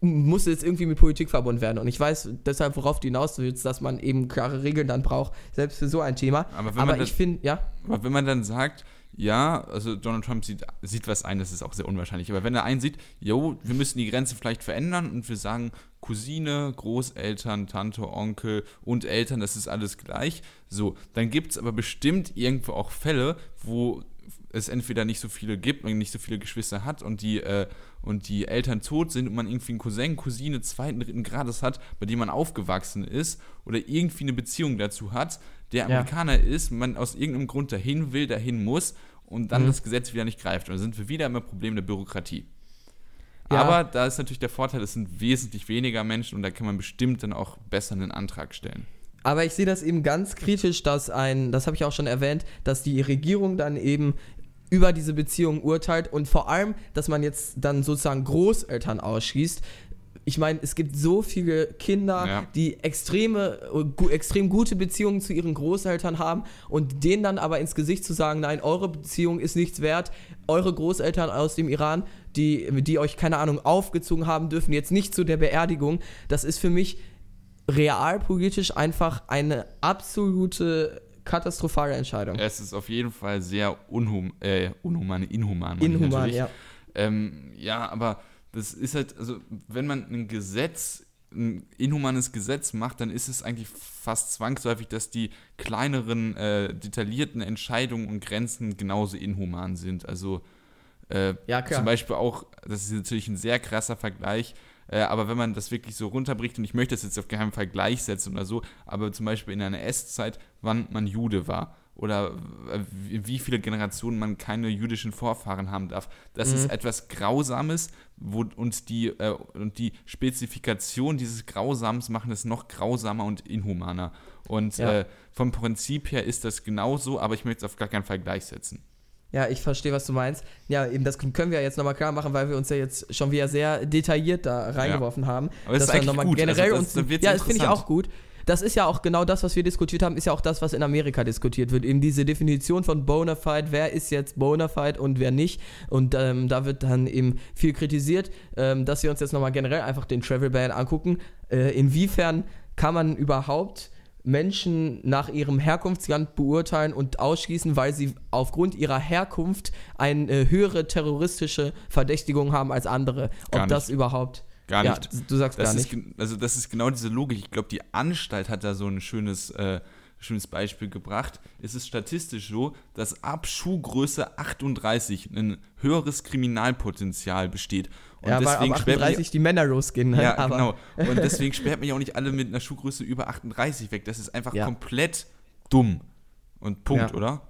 muss jetzt irgendwie mit Politik verbunden werden. Und ich weiß deshalb, worauf du hinaus willst, dass man eben klare Regeln dann braucht, selbst für so ein Thema. Aber, aber ich finde, ja. Aber wenn man dann sagt, ja, also Donald Trump sieht, sieht was ein, das ist auch sehr unwahrscheinlich. Aber wenn er einsieht, jo, wir müssen die Grenze vielleicht verändern und wir sagen, Cousine, Großeltern, Tante, Onkel und Eltern, das ist alles gleich. So, dann gibt es aber bestimmt irgendwo auch Fälle, wo es entweder nicht so viele gibt, man nicht so viele Geschwister hat und die, äh, und die Eltern tot sind und man irgendwie einen Cousin, Cousine zweiten, dritten Grades hat, bei dem man aufgewachsen ist oder irgendwie eine Beziehung dazu hat, der Amerikaner ja. ist, man aus irgendeinem Grund dahin will, dahin muss und dann mhm. das Gesetz wieder nicht greift. Und dann sind wir wieder immer Problem der Bürokratie. Ja. Aber da ist natürlich der Vorteil, es sind wesentlich weniger Menschen und da kann man bestimmt dann auch besser einen Antrag stellen. Aber ich sehe das eben ganz kritisch, dass ein, das habe ich auch schon erwähnt, dass die Regierung dann eben über diese Beziehung urteilt und vor allem, dass man jetzt dann sozusagen Großeltern ausschließt. Ich meine, es gibt so viele Kinder, ja. die extreme, extrem gute Beziehungen zu ihren Großeltern haben und denen dann aber ins Gesicht zu sagen, nein, eure Beziehung ist nichts wert, eure Großeltern aus dem Iran, die, die euch, keine Ahnung, aufgezogen haben, dürfen jetzt nicht zu der Beerdigung. Das ist für mich realpolitisch einfach eine absolute katastrophale Entscheidung. Es ist auf jeden Fall sehr unhum, äh, unhuman, inhuman. Inhuman, ja. Ähm, ja, aber das ist halt, also wenn man ein Gesetz, ein inhumanes Gesetz macht, dann ist es eigentlich fast zwangsläufig, dass die kleineren, äh, detaillierten Entscheidungen und Grenzen genauso inhuman sind. Also äh, ja, zum Beispiel auch, das ist natürlich ein sehr krasser Vergleich, äh, aber wenn man das wirklich so runterbricht, und ich möchte das jetzt auf keinen Fall gleichsetzen oder so, aber zum Beispiel in einer Esszeit, wann man Jude war. oder wie viele Generationen man keine jüdischen Vorfahren haben darf. Das mhm. ist etwas Grausames wo, und, die, äh, und die Spezifikation dieses Grausams machen es noch grausamer und inhumaner. Und ja. äh, vom Prinzip her ist das genauso, aber ich möchte es auf gar keinen Fall gleichsetzen. Ja, ich verstehe, was du meinst. Ja, eben das können wir jetzt nochmal klar machen, weil wir uns ja jetzt schon wieder sehr detailliert da reingeworfen ja. haben. Aber das ist eigentlich gut. generell also das, uns, ja, das finde ich auch gut. Das ist ja auch genau das, was wir diskutiert haben, ist ja auch das, was in Amerika diskutiert wird. Eben diese Definition von Bonafide, wer ist jetzt Bonafide und wer nicht. Und ähm, da wird dann eben viel kritisiert, ähm, dass wir uns jetzt nochmal generell einfach den Travel Ban angucken. Äh, inwiefern kann man überhaupt Menschen nach ihrem Herkunftsland beurteilen und ausschließen, weil sie aufgrund ihrer Herkunft eine äh, höhere terroristische Verdächtigung haben als andere. Ob das überhaupt. Gar nicht. Ja, du sagst das gar nicht. Ist, also das ist genau diese Logik. Ich glaube, die Anstalt hat da so ein schönes, äh, schönes Beispiel gebracht. Es ist statistisch so, dass ab Schuhgröße 38 ein höheres Kriminalpotenzial besteht. Und ja, deswegen weil ab 38 mich, die Männer losgehen. Ne? Ja, Aber. genau. Und deswegen sperrt man ja auch nicht alle mit einer Schuhgröße über 38 weg. Das ist einfach ja. komplett dumm. Und Punkt, ja. oder?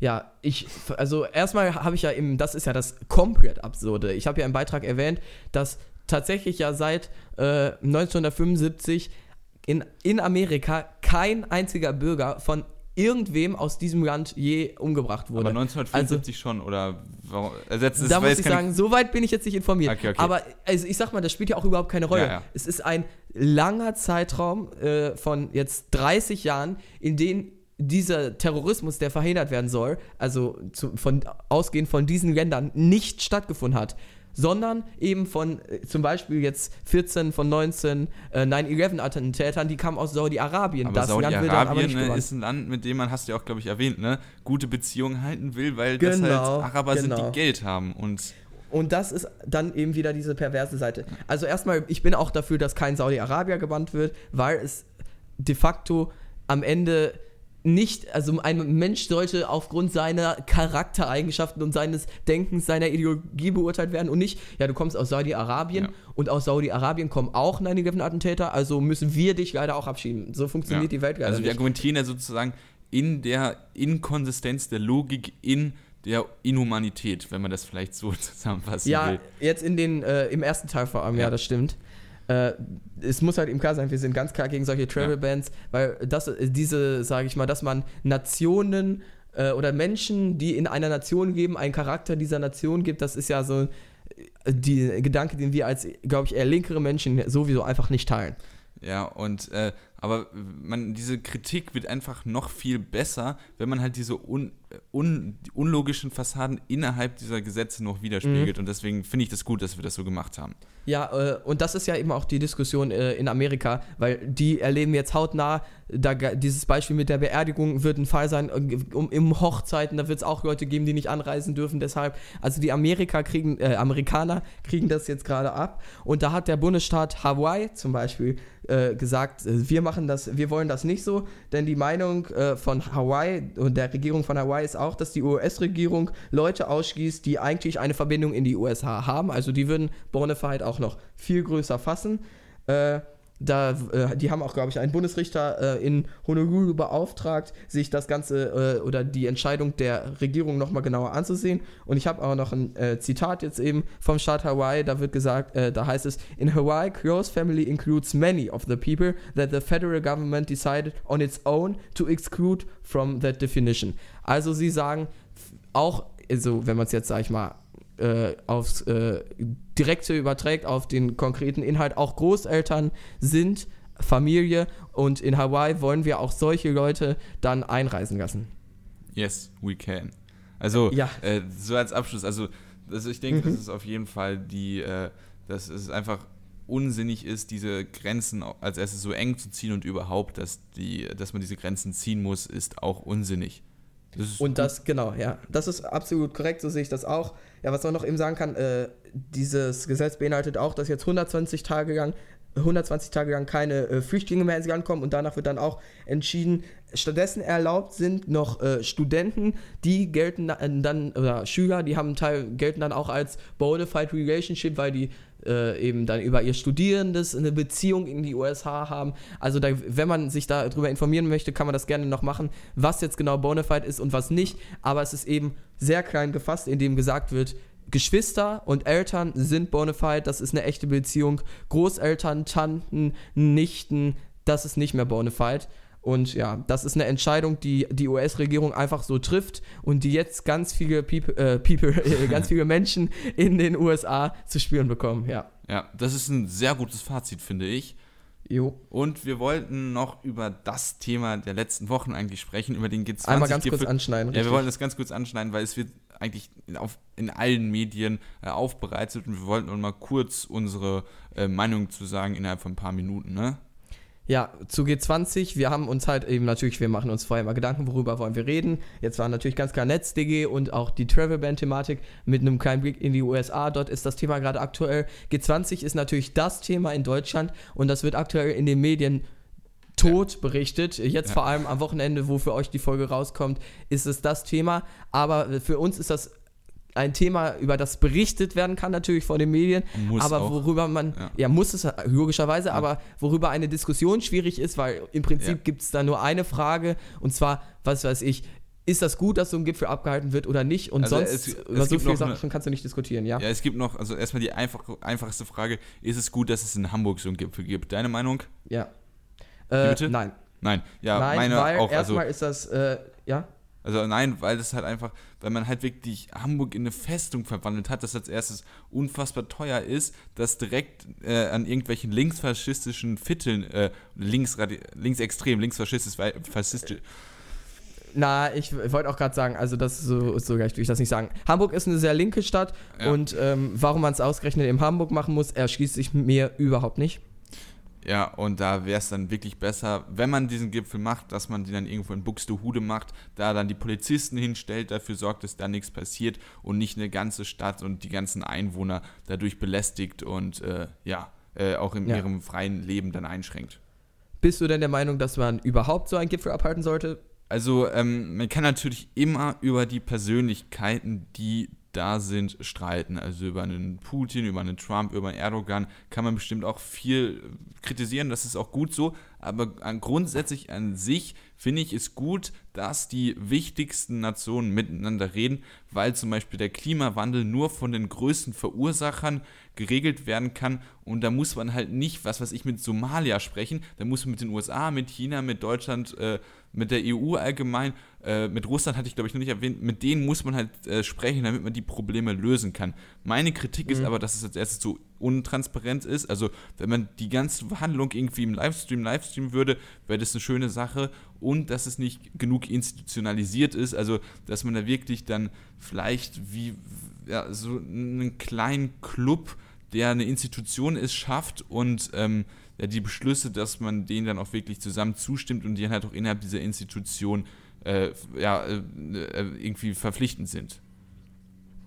Ja, ich, also erstmal habe ich ja eben, das ist ja das komplett Absurde. Ich habe ja im Beitrag erwähnt, dass tatsächlich ja seit äh, 1975 in, in Amerika kein einziger Bürger von irgendwem aus diesem Land je umgebracht wurde. Aber 1975 also, schon, oder warum? Also jetzt, da muss ich sagen, so weit bin ich jetzt nicht informiert. Okay, okay. Aber also ich sag mal, das spielt ja auch überhaupt keine Rolle. Ja, ja. Es ist ein langer Zeitraum äh, von jetzt 30 Jahren, in dem dieser Terrorismus, der verhindert werden soll, also zu, von, ausgehend von diesen Ländern, nicht stattgefunden hat sondern eben von äh, zum Beispiel jetzt 14 von 19 äh, 9-11-Attentätern, die kamen aus Saudi-Arabien. Das Saudi-Arabien ne, ist ein Land, mit dem man, hast du ja auch, glaube ich, erwähnt, ne, gute Beziehungen halten will, weil genau, das halt genau, Araber genau. sind, die Geld haben und und das ist dann eben wieder diese perverse Seite. Also erstmal, ich bin auch dafür, dass kein Saudi-Arabier gebannt wird, weil es de facto am Ende nicht, also ein Mensch sollte aufgrund seiner Charaktereigenschaften und seines Denkens, seiner Ideologie beurteilt werden und nicht, ja, du kommst aus Saudi-Arabien ja. und aus Saudi-Arabien kommen auch 9-11-Attentäter, also müssen wir dich leider auch abschieben. So funktioniert ja. die Welt leider Also wir nicht. argumentieren ja sozusagen in der Inkonsistenz der Logik in der Inhumanität, wenn man das vielleicht so zusammenfassen ja, will. Ja, jetzt in den, äh, im ersten Teil vor allem, ja, ja das stimmt äh, es muss halt eben klar sein, wir sind ganz klar gegen solche Travel-Bands, weil das, diese, sage ich mal, dass man Nationen äh, oder Menschen, die in einer Nation leben, einen Charakter dieser Nation gibt, das ist ja so äh, die Gedanke, den wir als, glaube ich, eher linkere Menschen sowieso einfach nicht teilen. Ja, und äh, aber man, diese Kritik wird einfach noch viel besser, wenn man halt diese un, un, unlogischen Fassaden innerhalb dieser Gesetze noch widerspiegelt. Mhm. Und deswegen finde ich das gut, dass wir das so gemacht haben. Ja, äh, und das ist ja eben auch die Diskussion äh, in Amerika, weil die erleben jetzt hautnah, da, dieses Beispiel mit der Beerdigung wird ein Fall sein, äh, um, im Hochzeiten, da wird es auch Leute geben, die nicht anreisen dürfen. Deshalb, also die Amerika kriegen, äh, Amerikaner kriegen das jetzt gerade ab. Und da hat der Bundesstaat Hawaii zum Beispiel äh, gesagt, äh, wir machen das, wir wollen das nicht so, denn die Meinung von Hawaii und der Regierung von Hawaii ist auch, dass die US-Regierung Leute ausschließt, die eigentlich eine Verbindung in die USA haben. Also die würden Bonafide auch noch viel größer fassen. Äh, da, äh, die haben auch, glaube ich, einen Bundesrichter äh, in Honolulu beauftragt, sich das Ganze äh, oder die Entscheidung der Regierung nochmal genauer anzusehen. Und ich habe auch noch ein äh, Zitat jetzt eben vom Staat Hawaii, da wird gesagt, äh, da heißt es, in Hawaii, close family includes many of the people that the federal government decided on its own to exclude from that definition. Also sie sagen, auch, also wenn man es jetzt, sag ich mal, äh, aufs äh, direkte überträgt auf den konkreten Inhalt auch Großeltern sind, Familie und in Hawaii wollen wir auch solche Leute dann einreisen lassen. Yes, we can. Also ja. äh, so als Abschluss, also, also ich denke, mhm. das ist auf jeden Fall die, äh, dass es einfach unsinnig ist, diese Grenzen als erstes so eng zu ziehen und überhaupt, dass, die, dass man diese Grenzen ziehen muss, ist auch unsinnig. Das und das, genau, ja, das ist absolut korrekt, so sehe ich das auch. Ja, was man noch eben sagen kann, äh, dieses Gesetz beinhaltet auch, dass jetzt 120 Tage lang 120 Tage lang keine äh, Flüchtlinge mehr ins Land kommen und danach wird dann auch entschieden, stattdessen erlaubt sind noch äh, Studenten, die gelten dann, oder Schüler, die haben Teil, gelten dann auch als bona fide relationship, weil die äh, eben dann über ihr Studierendes eine Beziehung in die USA haben. Also da, wenn man sich darüber informieren möchte, kann man das gerne noch machen, was jetzt genau Bonafide ist und was nicht. Aber es ist eben sehr klein gefasst, indem gesagt wird, Geschwister und Eltern sind bonafide, das ist eine echte Beziehung. Großeltern, Tanten, Nichten, das ist nicht mehr bonafide. Und ja, das ist eine Entscheidung, die die US-Regierung einfach so trifft und die jetzt ganz viele People, äh, People äh, ganz viele Menschen in den USA zu spüren bekommen. Ja. Ja, das ist ein sehr gutes Fazit, finde ich. Jo. Und wir wollten noch über das Thema der letzten Wochen eigentlich sprechen, über den G20. Einmal ganz kurz anschneiden. Ja, wir wollen das ganz kurz anschneiden, weil es wird eigentlich auf, in allen Medien äh, aufbereitet und wir wollten nur mal kurz unsere äh, Meinung zu sagen innerhalb von ein paar Minuten, ne? Ja, zu G20, wir haben uns halt eben natürlich, wir machen uns vorher mal Gedanken, worüber wollen wir reden. Jetzt war natürlich ganz klar NetzDG und auch die Travel-Ban-Thematik mit einem kleinen Blick in die USA. Dort ist das Thema gerade aktuell. G20 ist natürlich das Thema in Deutschland und das wird aktuell in den Medien tot ja. berichtet. Jetzt ja. vor allem am Wochenende, wo für euch die Folge rauskommt, ist es das Thema. Aber für uns ist das ein Thema, über das berichtet werden kann, natürlich vor den Medien, muss aber auch. worüber man, ja. ja. muss es logischerweise, ja. aber worüber eine Diskussion schwierig ist, weil im Prinzip ja. gibt es da nur eine Frage und zwar, was weiß ich, ist das gut, dass so ein Gipfel abgehalten wird oder nicht? Und also sonst es, es über so viele Sachen eine, kannst du nicht diskutieren, ja? Ja, es gibt noch, also erstmal die einfach, einfachste Frage, ist es gut, dass es in Hamburg so einen Gipfel gibt? Deine Meinung? Ja. Äh, bitte? Nein. Nein, ja, Nein, meine weil auch. Erstmal also, ist das, äh, ja? Also nein, weil das halt einfach, weil man halt wirklich Hamburg in eine Festung verwandelt hat, das als erstes unfassbar teuer ist, das direkt äh, an irgendwelchen linksfaschistischen Vierteln, äh, links, linksextrem, linksfaschistisch, faschistisch. Na, ich wollte auch gerade sagen, also das so, so gleich will ich das nicht sagen. Hamburg ist eine sehr linke Stadt ja. und ähm, warum man es ausgerechnet in Hamburg machen muss, erschließt sich mir überhaupt nicht. Ja, und da wäre es dann wirklich besser, wenn man diesen Gipfel macht, dass man den dann irgendwo in Buxtehude macht, da dann die Polizisten hinstellt, dafür sorgt, dass da nichts passiert und nicht eine ganze Stadt und die ganzen Einwohner dadurch belästigt und äh, ja, äh, auch in ja. ihrem freien Leben dann einschränkt. Bist du denn der Meinung, dass man überhaupt so einen Gipfel abhalten sollte? Also ähm, man kann natürlich immer über die Persönlichkeiten, die da sind, streiten. Also über einen Putin, über einen Trump, über einen Erdogan kann man bestimmt auch viel kritisieren, das ist auch gut so, aber grundsätzlich an sich finde ich es gut, dass die wichtigsten Nationen miteinander reden, weil zum Beispiel der Klimawandel nur von den größten Verursachern geregelt werden kann. Und da muss man halt nicht, was weiß ich, mit Somalia sprechen, da muss man mit den USA, mit China, mit Deutschland, äh, mit der EU allgemein, äh, mit Russland hatte ich glaube ich noch nicht erwähnt, mit denen muss man halt äh, sprechen, damit man die Probleme lösen kann. Meine Kritik mhm. ist aber, dass es als erstes so untransparent ist, also wenn man die ganze Verhandlung irgendwie im Livestream livestreamen würde, wäre das eine schöne Sache und dass es nicht genug institutionalisiert ist, also dass man da wirklich dann vielleicht wie ja, so einen kleinen Club, der eine Institution ist, schafft und ähm, ja, die Beschlüsse, dass man denen dann auch wirklich zusammen zustimmt und die dann halt auch innerhalb dieser Institution äh, ja, äh, irgendwie verpflichtend sind.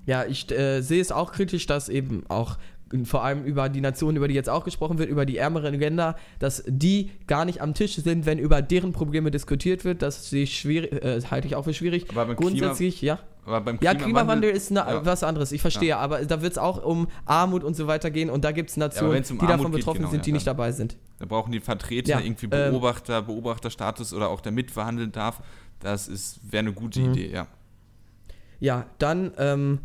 Ja, ich äh, sehe es auch kritisch, dass eben auch vor allem über die Nationen, über die jetzt auch gesprochen wird, über die ärmeren Länder, dass die gar nicht am Tisch sind, wenn über deren Probleme diskutiert wird. Das schwierig, äh, halte ich auch für schwierig. Aber Grundsätzlich, Klima, ja. Aber beim Klimawandel, ja, Klimawandel ist na, ja. was anderes, ich verstehe, ja. aber da wird es auch um Armut und so weiter gehen und da gibt es Nationen, um die davon betroffen geht, genau, sind, die nicht dabei sind. Da brauchen die Vertreter irgendwie ähm, Beobachter, ähm, Beobachterstatus oder auch der mitverhandeln darf. Das wäre eine gute mhm. Idee, ja. Ja, dann ähm,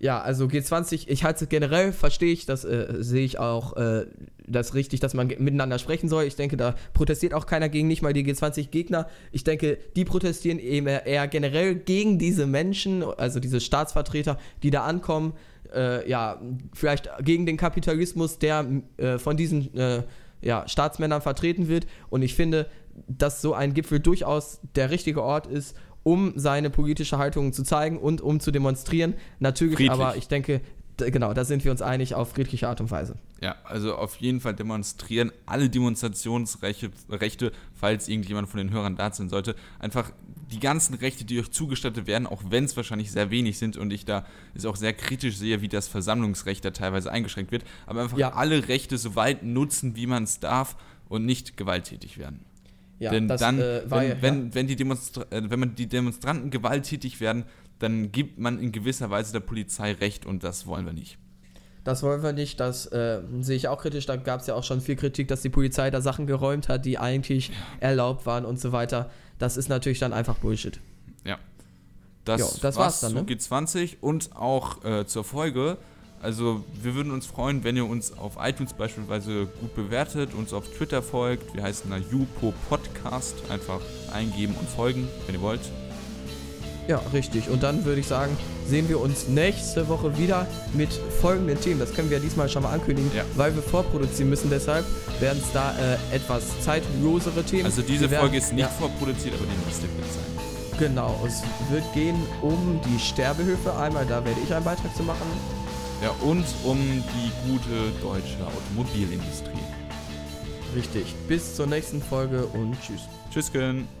ja, also G20, ich halte es generell, verstehe ich, das äh, sehe ich auch äh, das richtig, dass man miteinander sprechen soll. Ich denke, da protestiert auch keiner gegen, nicht mal die G20-Gegner. Ich denke, die protestieren eben eher generell gegen diese Menschen, also diese Staatsvertreter, die da ankommen. Äh, ja, vielleicht gegen den Kapitalismus, der äh, von diesen äh, ja, Staatsmännern vertreten wird. Und ich finde, dass so ein Gipfel durchaus der richtige Ort ist, um seine politische Haltung zu zeigen und um zu demonstrieren. Natürlich, Friedlich. aber ich denke, genau, da sind wir uns einig auf friedliche Art und Weise. Ja, also auf jeden Fall demonstrieren alle Demonstrationsrechte, Rechte, falls irgendjemand von den Hörern da sein sollte. Einfach die ganzen Rechte, die euch zugestattet werden, auch wenn es wahrscheinlich sehr wenig sind und ich da ist auch sehr kritisch sehe, wie das Versammlungsrecht da teilweise eingeschränkt wird, aber einfach Ja. alle Rechte so weit nutzen, wie man es darf und nicht gewalttätig werden. Ja, Denn das, dann, äh, war wenn, ja- wenn, wenn, die Demonstra äh, wenn man die Demonstranten gewalttätig werden, dann gibt man in gewisser Weise der Polizei Recht und das wollen wir nicht. Das wollen wir nicht, das äh, sehe ich auch kritisch. Da gab es ja auch schon viel Kritik, dass die Polizei da Sachen geräumt hat, die eigentlich erlaubt waren und so weiter. Das ist natürlich dann einfach Bullshit. Ja. Das, Jo, das war's dann, zu ne? G20 und auch äh, zur Folge. Also wir würden uns freuen, wenn ihr uns auf iTunes beispielsweise gut bewertet, uns auf Twitter folgt. Wir heißen da Jupo Podcast. Einfach eingeben und folgen, wenn ihr wollt. Ja, richtig. Und dann würde ich sagen, sehen wir uns nächste Woche wieder mit folgenden Themen. Das können wir ja diesmal schon mal ankündigen, Ja. weil wir vorproduzieren müssen. Deshalb werden es da äh, etwas zeitlosere Themen. Also diese werden- Folge ist nicht ja, vorproduziert, aber die müsste mit sein. Genau, es wird gehen um die Sterbehilfe. Einmal, da werde ich einen Beitrag zu machen. Ja, und um die gute deutsche Automobilindustrie. Richtig. Bis zur nächsten Folge und tschüss. Tschüss, Tschüss.